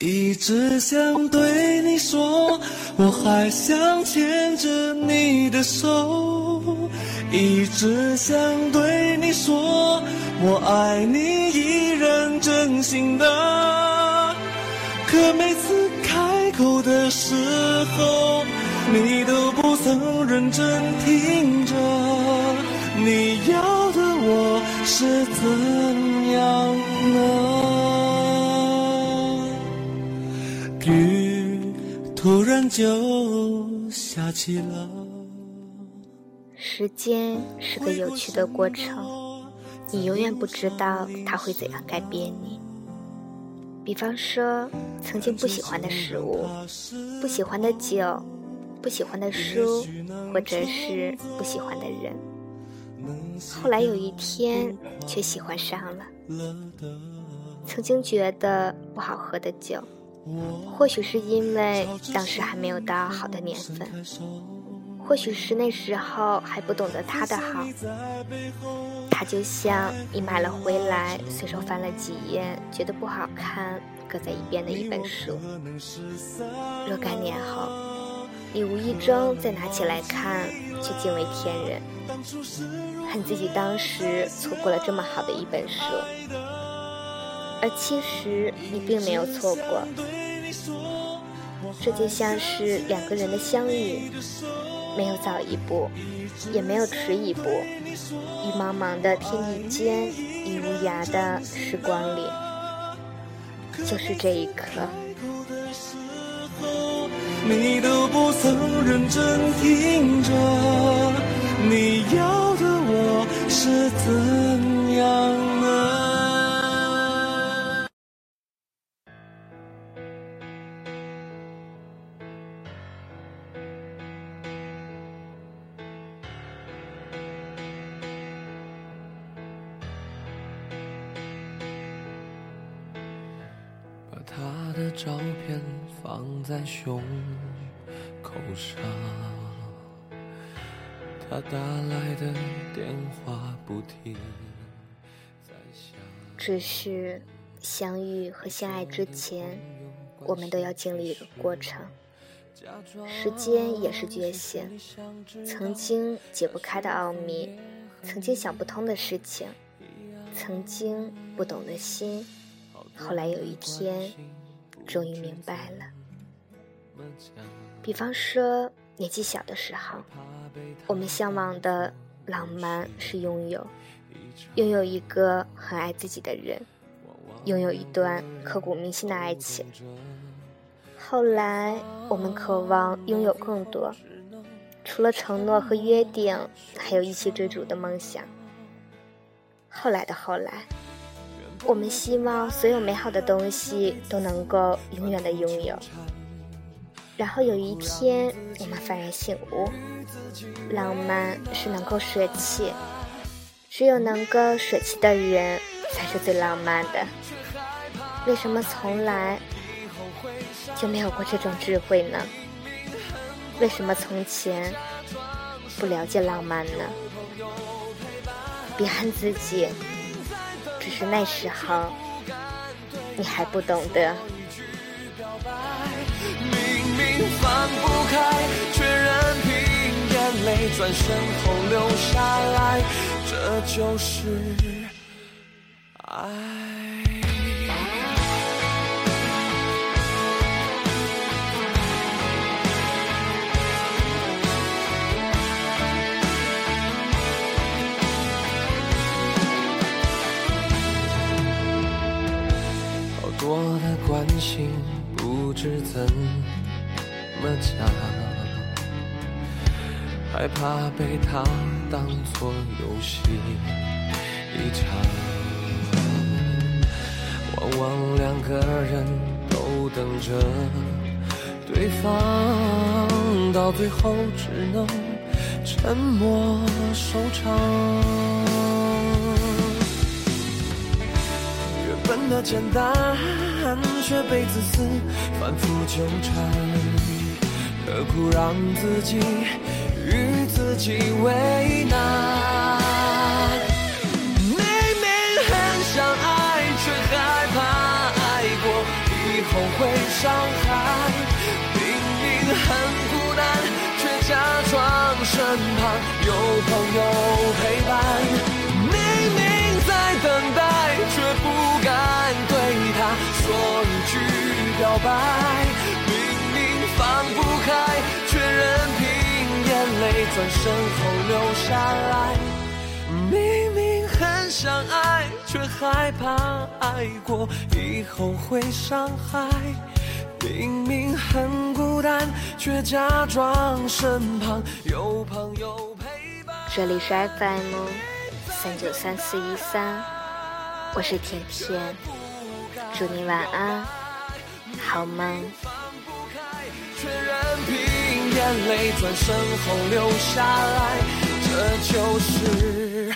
一直想对你说，我还想牵着你的手。一直想对你说，我爱你依然真心的。可每次开口的时候，你都不曾认真听着。你要的我是怎样呢？突然就下起了。时间是个有趣的过程，你永远不知道它会怎样改变你。比方说，曾经不喜欢的食物、不喜欢的酒、不喜欢的书，或者是不喜欢的人，后来有一天却喜欢上了。曾经觉得不好喝的酒，或许是因为当时还没有到好的年份。或许是那时候还不懂得他的好，他就像你买了回来，随手翻了几页，觉得不好看，搁在一边的一本书。若干年后，你无意中再拿起来看，却惊为天人，恨自己当时错过了这么好的一本书。而其实你并没有错过，这就像是两个人的相遇。没有早一步，也没有迟一步，于茫茫的天地间，于无涯的时光里，就是这一刻。你都不曾认真听着，你要的我是怎他的照片放在胸口上，他打来的电话不停。只是相遇和相爱之前，我们都要经历一个过程。时间也是觉醒，曾经解不开的奥秘，曾经想不通的事情，曾经不懂的心。后来有一天，终于明白了。比方说，年纪小的时候，我们向往的浪漫是拥有，拥有一个很爱自己的人，拥有一段刻骨铭心的爱情。后来，我们渴望拥有更多，除了承诺和约定，还有一起追逐的梦想。后来的后来。我们希望所有美好的东西都能够永远的拥有，然后有一天我们幡然醒悟，浪漫是能够舍弃，只有能够舍弃的人才是最浪漫的。为什么从来就没有过这种智慧呢？为什么从前不了解浪漫呢？别恨自己。只是那时候，你还不懂得。明明放不开，却任凭眼泪转身后流下来，这就是爱。么讲，害怕被他当作游戏一场。往往两个人都等着对方，到最后只能沉默收场。本的简单，却被自私反复纠缠，何苦让自己与自己为难？明明很想爱，却害怕爱过以后会伤害。明明很孤单，却假装身旁有朋友陪伴。明明在等待，却不敢对他说一句表白。转身后流下来。明明很想爱，却害怕爱过以后会伤害。明明很孤单，却假装身旁有朋友陪伴。这里是 FM 三九三四一三，我是甜甜，祝你晚安，好梦。眼泪转身后流下来，这就是。